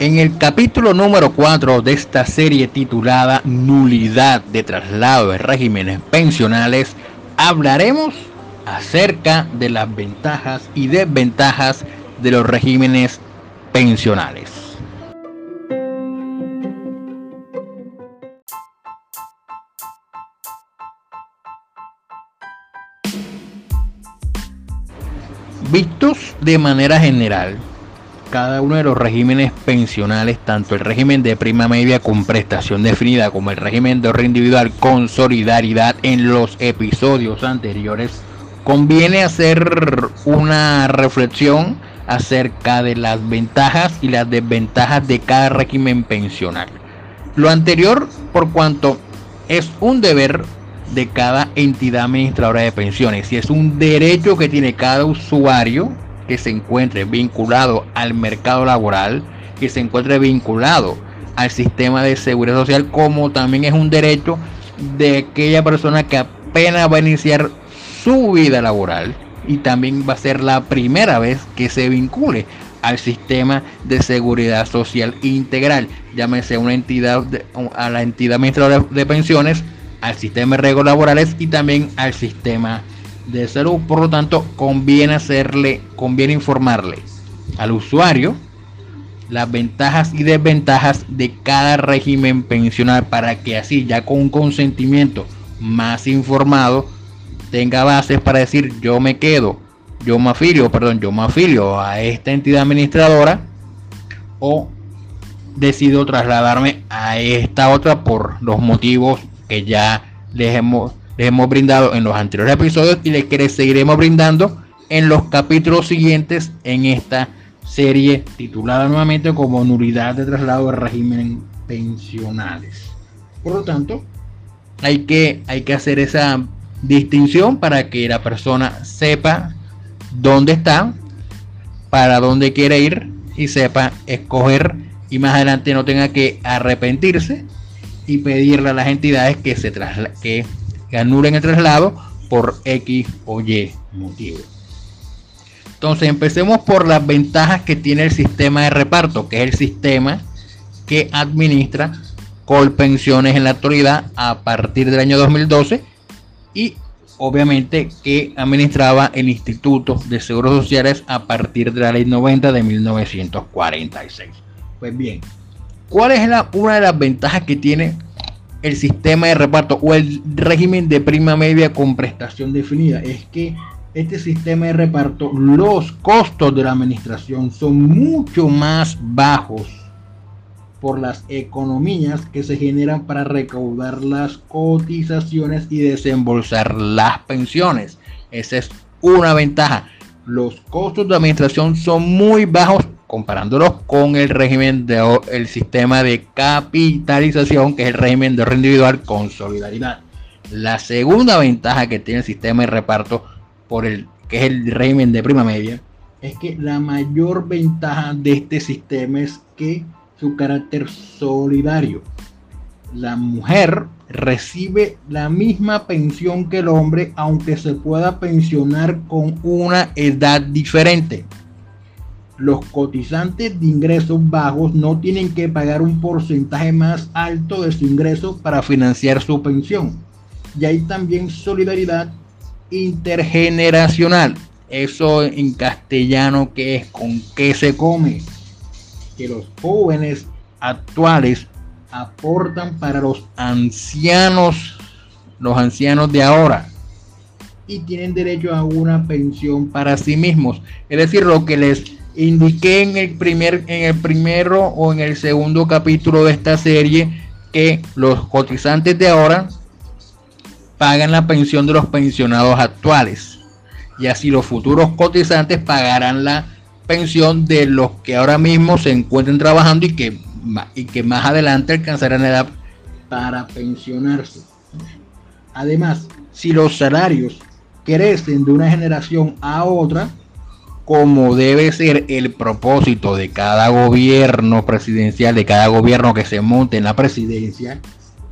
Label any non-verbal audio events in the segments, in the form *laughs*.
En el capítulo número 4 de esta serie titulada Nulidad de traslado de regímenes pensionales, hablaremos acerca de las ventajas y desventajas de los regímenes pensionales. Vistos de manera general, cada uno de los regímenes pensionales, tanto el régimen de prima media con prestación definida como el régimen de ahorro individual con solidaridad en los episodios anteriores, conviene hacer una reflexión acerca de las ventajas y las desventajas de cada régimen pensional. Lo anterior por cuanto es un deber de cada entidad administradora de pensiones. Y es un derecho que tiene cada usuario que se encuentre vinculado al mercado laboral, que se encuentre vinculado al sistema de seguridad social, como también es un derecho de aquella persona que apenas va a iniciar su vida laboral y también va a ser la primera vez que se vincule al sistema de seguridad social integral, llámese una entidad a la entidad administradora de pensiones, al sistema de reglas laborales y también al sistema de salud. Por lo tanto, conviene hacerle, conviene informarle al usuario las ventajas y desventajas de cada régimen pensional para que así ya con un consentimiento más informado tenga bases para decir yo me quedo, yo me afilio, perdón, yo me afilio a esta entidad administradora o decido trasladarme a esta otra por los motivos que ya les hemos les hemos brindado en los anteriores episodios y les seguiremos brindando en los capítulos siguientes en esta serie titulada nuevamente como nulidad de traslado de régimen pensionales. Por lo tanto, hay que, hay que hacer esa distinción para que la persona sepa dónde está, para dónde quiere ir y sepa escoger y más adelante no tenga que arrepentirse y pedirle a las entidades que se que anulen el traslado por X o Y motivo. Entonces empecemos por las ventajas que tiene el sistema de reparto, que es el sistema que administra Colpensiones en la actualidad a partir del año 2012 y obviamente que administraba el Instituto de Seguros Sociales a partir de la ley 90 de 1946. Pues bien, ¿cuál es la, una de las ventajas que tiene el sistema de reparto o el régimen de prima media con prestación definida es que este sistema de reparto, los costos de la administración son mucho más bajos por las economías que se generan para recaudar las cotizaciones y desembolsar las pensiones. Esa es una ventaja. Los costos de administración son muy bajos comparándolos con el régimen de el sistema de capitalización, que es el régimen de ahorro individual con solidaridad. La segunda ventaja que tiene el sistema de reparto por el que es el régimen de prima media es que la mayor ventaja de este sistema es que su carácter solidario. La mujer recibe la misma pensión que el hombre, aunque se pueda pensionar con una edad diferente los cotizantes de ingresos bajos no tienen que pagar un porcentaje más alto de su ingreso para financiar su pensión. Y hay también solidaridad intergeneracional. Eso en castellano que es con qué se come. Que los jóvenes actuales aportan para los ancianos, los ancianos de ahora. Y tienen derecho a una pensión para sí mismos. Es decir, lo que les indiqué en el primer, en el primero o en el segundo capítulo de esta serie que los cotizantes de ahora pagan la pensión de los pensionados actuales y así los futuros cotizantes pagarán la pensión de los que ahora mismo se encuentren trabajando y que, y que más adelante alcanzarán edad para pensionarse. Además, si los salarios crecen de una generación a otra, como debe ser el propósito de cada gobierno presidencial, de cada gobierno que se monte en la presidencia,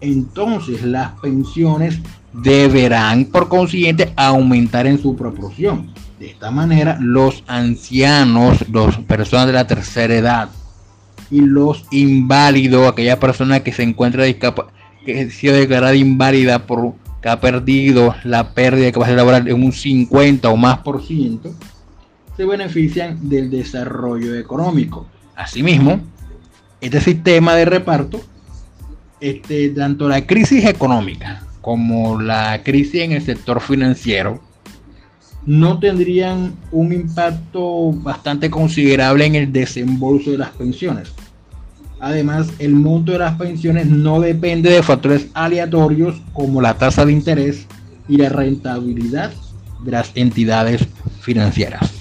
entonces las pensiones deberán por consiguiente aumentar en su proporción. De esta manera, los ancianos, las personas de la tercera edad y los inválidos, aquella persona que se encuentra que ha sido declarada inválida por que ha perdido la pérdida de capacidad laboral en un 50 o más por ciento, se benefician del desarrollo económico. Asimismo, este sistema de reparto, este, tanto la crisis económica como la crisis en el sector financiero, no tendrían un impacto bastante considerable en el desembolso de las pensiones. Además, el monto de las pensiones no depende de factores aleatorios como la tasa de interés y la rentabilidad de las entidades financieras.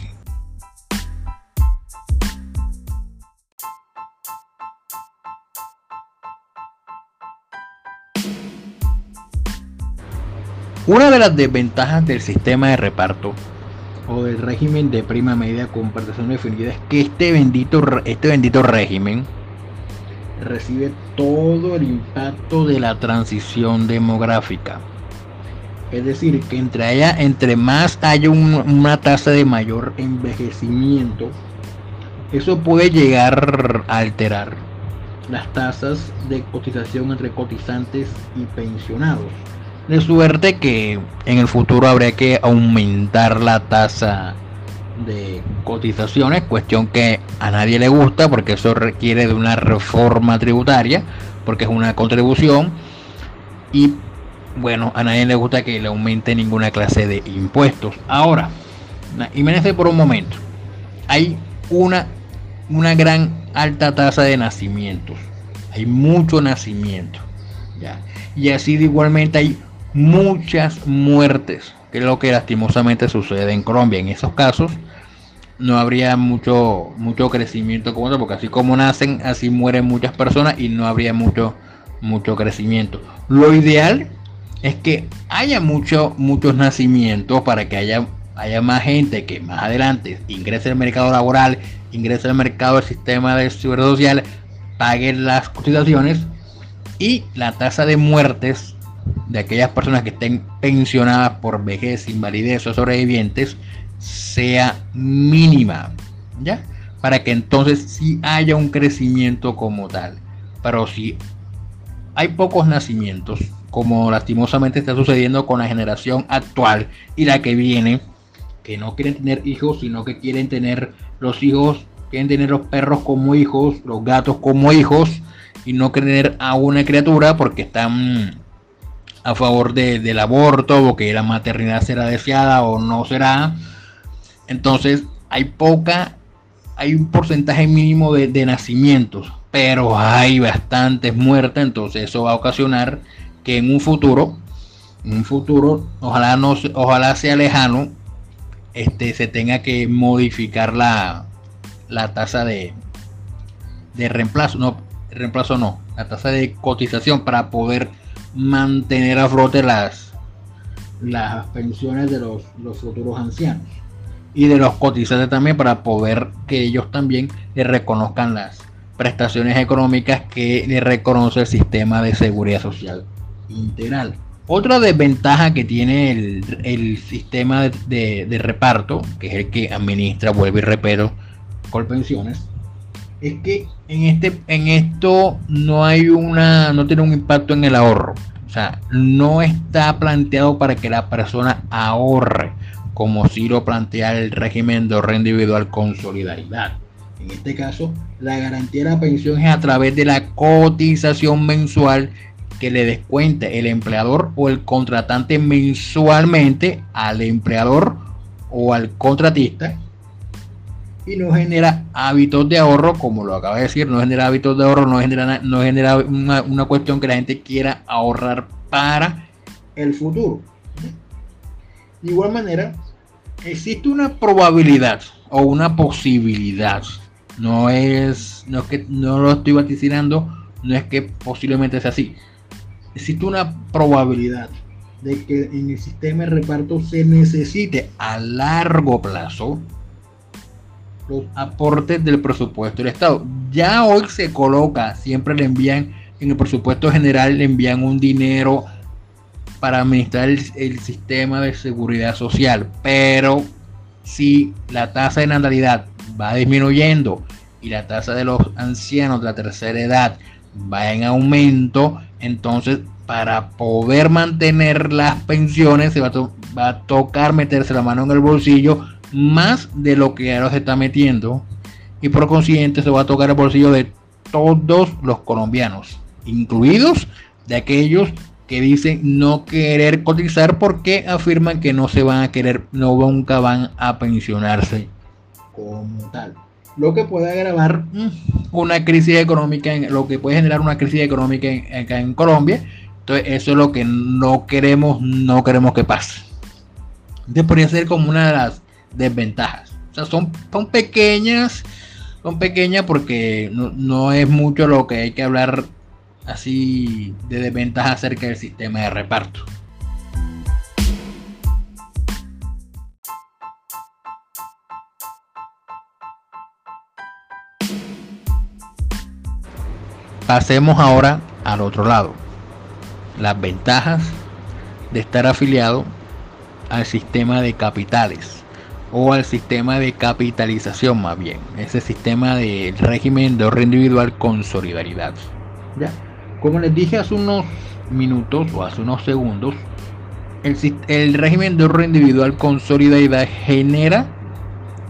Una de las desventajas del sistema de reparto o del régimen de prima media con participación definida es que este bendito, este bendito régimen recibe todo el impacto de la transición demográfica. Es decir, que entre, entre más haya una tasa de mayor envejecimiento, eso puede llegar a alterar las tasas de cotización entre cotizantes y pensionados de suerte que en el futuro habría que aumentar la tasa de cotizaciones, cuestión que a nadie le gusta porque eso requiere de una reforma tributaria, porque es una contribución y bueno, a nadie le gusta que le aumente ninguna clase de impuestos. Ahora, imagínense por un momento, hay una, una gran alta tasa de nacimientos, hay mucho nacimiento, ¿ya? y así de igualmente hay muchas muertes, que es lo que lastimosamente sucede en Colombia. En esos casos no habría mucho, mucho crecimiento como porque así como nacen, así mueren muchas personas y no habría mucho, mucho crecimiento. Lo ideal es que haya mucho, muchos nacimientos para que haya, haya más gente que más adelante ingrese al mercado laboral, ingrese al mercado del sistema de seguridad social, pague las cotizaciones y la tasa de muertes de aquellas personas que estén pensionadas por vejez, invalidez o sobrevivientes sea mínima, ¿ya? Para que entonces sí haya un crecimiento como tal. Pero si hay pocos nacimientos, como lastimosamente está sucediendo con la generación actual y la que viene, que no quieren tener hijos, sino que quieren tener los hijos, quieren tener los perros como hijos, los gatos como hijos, y no quieren tener a una criatura porque están a favor del aborto o que la maternidad será deseada o no será. Entonces hay poca, hay un porcentaje mínimo de, nacimientos, pero hay bastantes muertes, entonces eso va a ocasionar que en un futuro, en un futuro, ojalá no, ojalá sea lejano, este, se tenga que modificar la, la tasa de, de reemplazo, no, reemplazo no, la tasa de cotización para poder mantener a flote las, las pensiones de los, los futuros ancianos y de los cotizantes también para poder que ellos también le reconozcan las prestaciones económicas que le reconoce el sistema de seguridad social integral. Otra desventaja que tiene el, sistema de, de, reparto, que es el que administra, vuelve y repito, pensiones es que en este en esto no hay una no tiene un impacto en el ahorro. O sea no está planteado para que la persona ahorre como si lo plantea el régimen de ahorro individual con solidaridad. En este caso la garantía de la pensión es a través de la cotización mensual que le descuente el empleador o el contratante mensualmente al empleador o al contratista y no genera hábitos de ahorro, como lo acaba de decir, no genera hábitos de ahorro, no genera, no genera una, cuestión que la gente quiera ahorrar para el futuro. De igual manera, existe una probabilidad o una posibilidad. No es, no es que no lo estoy vaticinando, no es que posiblemente sea así. Existe una probabilidad de que en el sistema de reparto se necesite a largo plazo los aportes del presupuesto del Estado. Ya hoy se coloca, siempre le envían en el presupuesto general le envían un dinero para administrar el, sistema de seguridad social, pero si la tasa de natalidad va disminuyendo y la tasa de los ancianos de la tercera edad va en aumento, entonces para poder mantener las pensiones se va a, tocar meterse la mano en el bolsillo más de lo que ahora se está metiendo y por consiguiente se va a tocar el bolsillo de todos los colombianos, incluidos de aquellos que dicen no querer cotizar porque afirman que no se van a querer, no nunca van a pensionarse como tal. Lo que puede agravar mm, una crisis económica, lo que puede generar una crisis económica acá en Colombia. Entonces eso es lo que no queremos, no queremos que pase. Entonces podría ser como una de las desventajas. O sea, son, son pequeñas, son pequeñas porque no, no es mucho lo que hay que hablar así de desventaja acerca del sistema de reparto. Pasemos ahora al otro lado. Las ventajas de estar afiliado al sistema de capitales o al sistema de capitalización más bien, ese sistema del régimen de ahorro individual con solidaridad. ¿Ya? Como les dije hace unos minutos o hace unos segundos, el, régimen de ahorro individual con solidaridad genera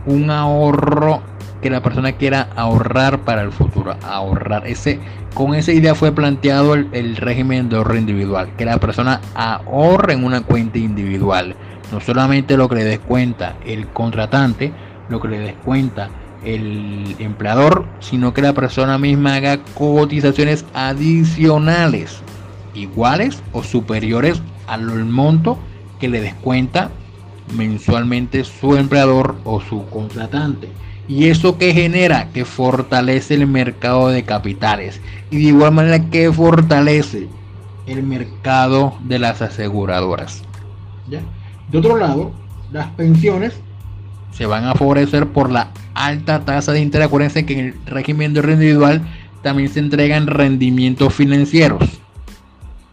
un ahorro que la persona quiera ahorrar para el futuro, ahorrar. Ese, con esa idea fue planteado el, el, régimen de ahorro individual, que la persona ahorre en una cuenta individual. No solamente lo que le descuenta el contratante, lo que le descuenta el empleador, sino que la persona misma haga cotizaciones adicionales, iguales o superiores al monto que le descuenta mensualmente su empleador o su contratante. Y eso que genera, que fortalece el mercado de capitales. Y de igual manera que fortalece el mercado de las aseguradoras. De otro lado, las pensiones se van a favorecer por la alta tasa de interés. Acuérdense que en el régimen de individual también se entregan rendimientos financieros,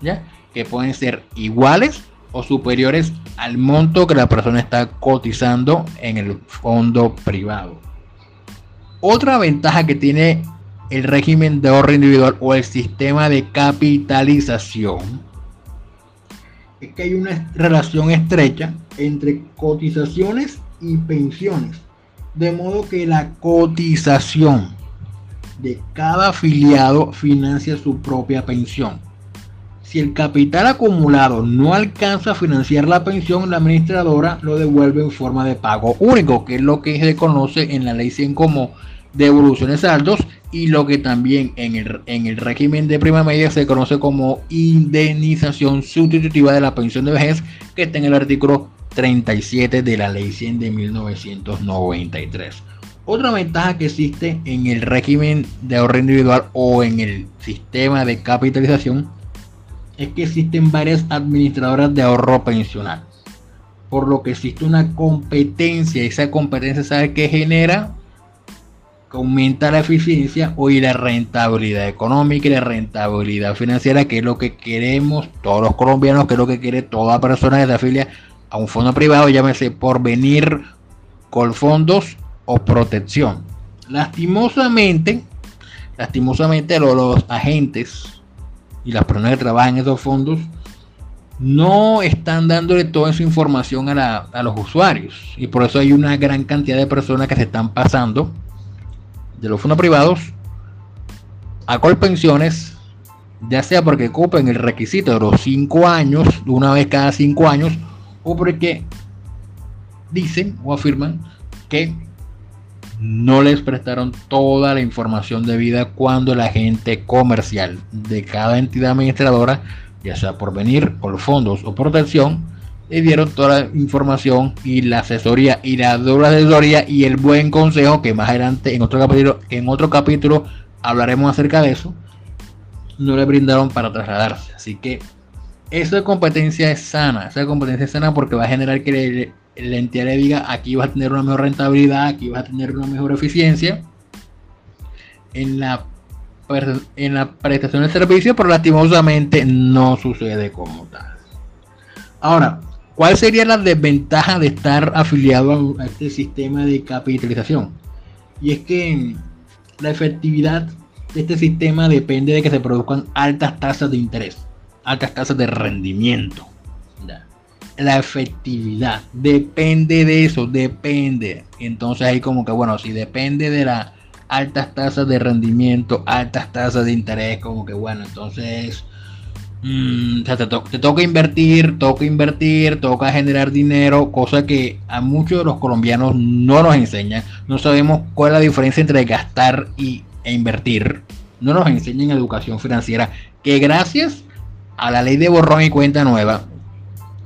¿ya? Que pueden ser iguales o superiores al monto que la persona está cotizando en el fondo privado. Otra ventaja que tiene el régimen de ahorro individual o el sistema de capitalización es que hay una relación estrecha entre cotizaciones y pensiones. De modo que la cotización de cada afiliado financia su propia pensión. Si el capital acumulado no alcanza a financiar la pensión, la administradora lo devuelve en forma de pago único, que es lo que se conoce en la ley 100 como devoluciones saldos y lo que también en el, en el régimen de prima media se conoce como indemnización sustitutiva de la pensión de vejez, que está en el artículo 37 de la ley 100 de 1993. Otra ventaja que existe en el régimen de ahorro individual o en el sistema de capitalización es que existen varias administradoras de ahorro pensional. Por lo que existe una competencia. Esa competencia sabe que genera aumenta la eficiencia y la rentabilidad económica y la rentabilidad financiera, que es lo que queremos todos los colombianos, que es lo que quiere toda persona que se afilia a un fondo privado, llámese por venir con fondos o protección. Lastimosamente, lastimosamente los, agentes y las personas que trabajan en esos fondos no están dándole toda esa información a, a, los usuarios. Y por eso hay una gran cantidad de personas que se están pasando de los fondos privados a Colpensiones, ya sea porque ocupen el requisito de los 5 años, una vez cada 5 años, o porque dicen o afirman que no les prestaron toda la información debida cuando el agente comercial de cada entidad administradora, ya sea por venir, por fondos o protección, le dieron toda la información y la asesoría y la doble asesoría y el buen consejo que más adelante en otro capítulo, en otro capítulo hablaremos acerca de eso, no le brindaron para trasladarse. Así que esa competencia es sana, esa competencia es sana porque va a generar que la entidad le diga aquí vas a tener una mejor rentabilidad, aquí vas a tener una mejor eficiencia. En la en la prestación de servicio, pero lastimosamente no sucede como tal. Ahora, ¿cuál sería la desventaja de estar afiliado a este sistema de capitalización? Y es que la efectividad de este sistema depende de que se produzcan altas tasas de interés, altas tasas de rendimiento. La efectividad depende de eso, depende. Entonces ahí como que bueno, si depende de las altas tasas de rendimiento, altas tasas de interés, como que bueno, entonces mm, te, toca invertir, toca invertir, toca generar dinero, cosa que a muchos de los colombianos no nos enseñan. No sabemos cuál es la diferencia entre gastar y, e invertir. No nos enseñan educación financiera, que gracias a la ley de borrón y cuenta nueva,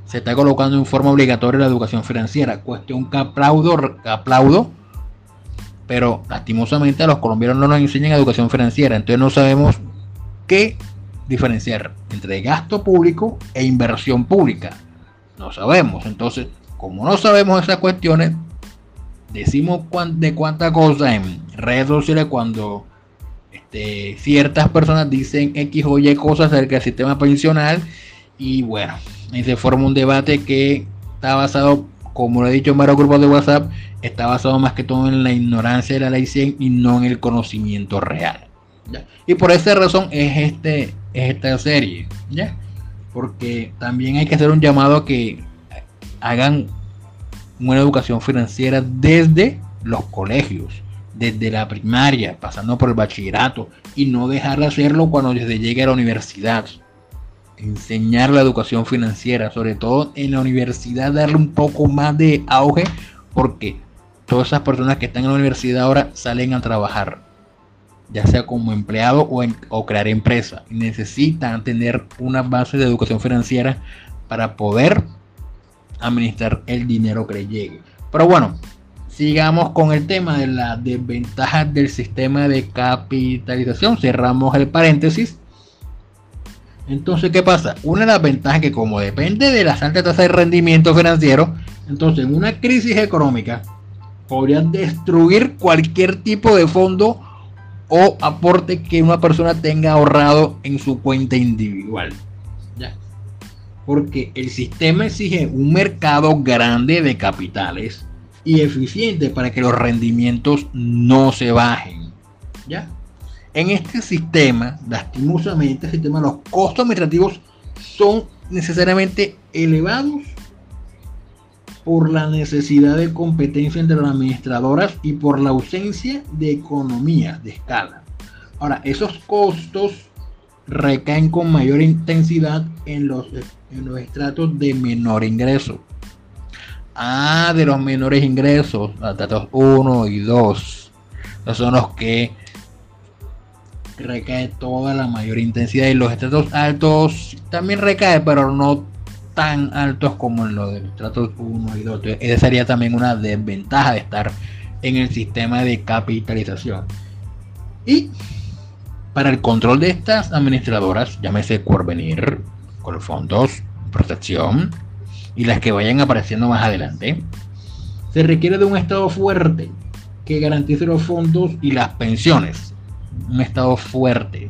se está colocando en forma obligatoria la educación financiera, cuestión que aplaudo, aplaudo, pero lastimosamente a los colombianos no nos enseñan educación financiera, entonces no sabemos qué diferenciar entre gasto público e inversión pública. No sabemos, entonces, como no sabemos esas cuestiones, decimos de cuánta cosa en redes sociales cuando este, ciertas personas dicen X o Y cosas acerca del sistema pensional y bueno, y se forma un debate que está basado, como lo he dicho en varios grupos de WhatsApp, está basado más que todo en la ignorancia de la ley 100 y no en el conocimiento real. Y por esa razón es, este, esta serie, ¿ya? porque también hay que hacer un llamado a que hagan una educación financiera desde los colegios, desde la primaria, pasando por el bachillerato, y no dejar de hacerlo cuando se llegue a la universidad enseñar la educación financiera, sobre todo en la universidad, darle un poco más de auge, porque todas esas personas que están en la universidad ahora salen a trabajar, ya sea como empleado o, crear empresa, necesitan tener una base de educación financiera para poder administrar el dinero que les llegue. Pero bueno, sigamos con el tema de las desventajas del sistema de capitalización. Cerramos el paréntesis entonces, ¿qué pasa? Una de las ventajas que como depende de las altas tasas de rendimiento financiero, entonces en una crisis económica podría destruir cualquier tipo de fondo o aporte que una persona tenga ahorrado en su cuenta individual. ¿Ya? Porque el sistema exige un mercado grande de capitales y eficiente para que los rendimientos no se bajen. ¿Ya? En este sistema, lastimosamente, el sistema, los costos administrativos son necesariamente elevados por la necesidad de competencia entre las administradoras y por la ausencia de economía de escala. Ahora, esos costos recaen con mayor intensidad en los, en los estratos de menor ingreso. Ah, de los menores ingresos, estratos 1 y 2. Esos son los que recae toda la mayor intensidad y los estratos altos también recae, pero no tan altos como en los de estratos 1 y 2. esa sería también una desventaja de estar en el sistema de capitalización. Y para el control de estas administradoras, llámese Corvenir, fondos Protección y las que vayan apareciendo más adelante, se requiere de un Estado fuerte que garantice los fondos y las pensiones un Estado fuerte.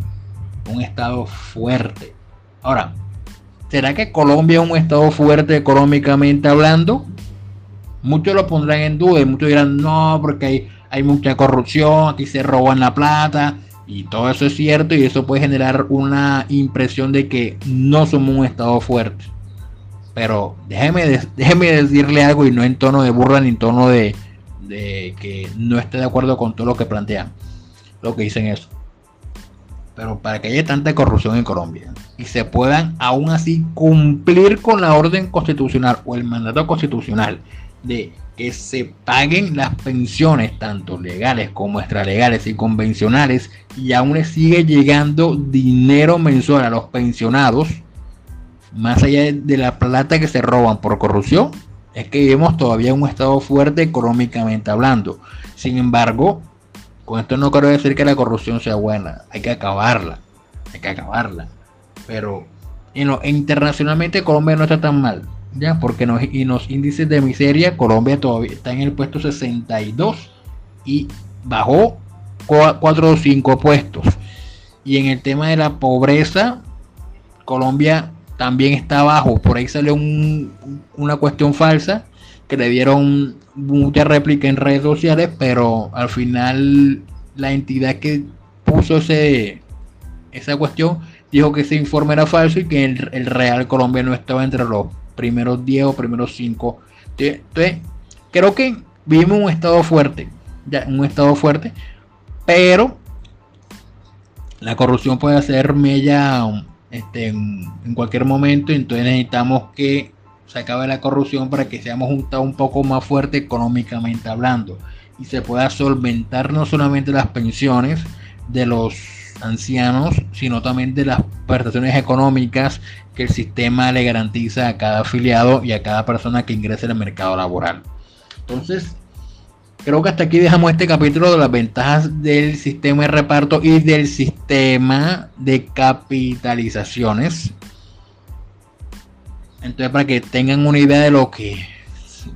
Un Estado fuerte. Ahora, ¿será que Colombia es un Estado fuerte económicamente hablando? Muchos lo pondrán en duda y muchos dirán, no, porque hay, mucha corrupción, aquí se roban la plata. Y todo eso es cierto y eso puede generar una impresión de que no somos un Estado fuerte. Pero déjeme, *laughs* déjeme decirle algo y no en tono de burla ni en tono de, de que no esté de acuerdo con todo lo que plantean lo que dicen eso. Pero para que haya tanta corrupción en Colombia y se puedan aún así cumplir con la orden constitucional o el mandato constitucional de que se paguen las pensiones, tanto legales como extralegales y convencionales, y aún le sigue llegando dinero mensual a los pensionados, más allá de la plata que se roban por corrupción, es que vivimos todavía un estado fuerte económicamente hablando. Sin embargo, con esto no quiero decir que la corrupción sea buena, hay que acabarla, hay que acabarla. Pero internacionalmente Colombia no está tan mal, ya, porque nos, y los índices de miseria, Colombia todavía está en el puesto 62 y bajó 4 o 5 puestos. Y en el tema de la pobreza, Colombia también está abajo. Por ahí salió una cuestión falsa que le dieron mucha réplica en redes sociales, pero al final la entidad que puso ese, esa cuestión dijo que ese informe era falso y que el, el Real Colombia no estaba entre los primeros 10 o primeros 5. Entonces, creo que vivimos un estado fuerte, un estado fuerte, pero la corrupción puede hacer mella este, en, cualquier momento, entonces necesitamos que se acabe la corrupción para que seamos un Estado un poco más fuerte económicamente hablando y se pueda solventar no solamente las pensiones de los ancianos, sino también de las prestaciones económicas que el sistema le garantiza a cada afiliado y a cada persona que ingrese al mercado laboral. Entonces, creo que hasta aquí dejamos este capítulo de las ventajas del sistema de reparto y del sistema de capitalizaciones. Entonces, para que tengan una idea de lo que,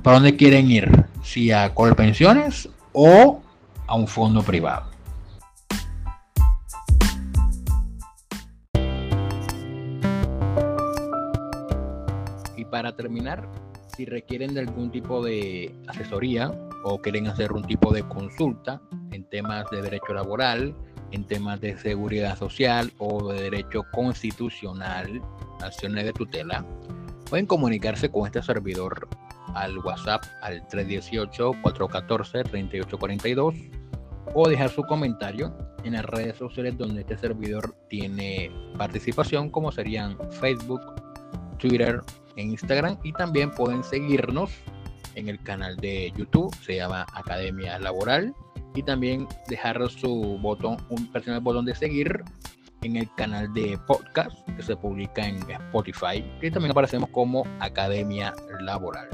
para dónde quieren ir, si a Colpensiones o a un fondo privado. Para terminar, si requieren de algún tipo de asesoría o quieren hacer un tipo de consulta en temas de derecho laboral, en temas de seguridad social o de derecho constitucional, acciones de tutela, pueden comunicarse con este servidor al WhatsApp al 318-414-3842 o dejar su comentario en las redes sociales donde este servidor tiene participación como serían Facebook, Twitter e Instagram y también pueden seguirnos en el canal de YouTube, se llama Academia Laboral y también dejar su botón, un personal botón de seguir en el canal de podcast que se publica en Spotify, que también aparecemos como Academia Laboral.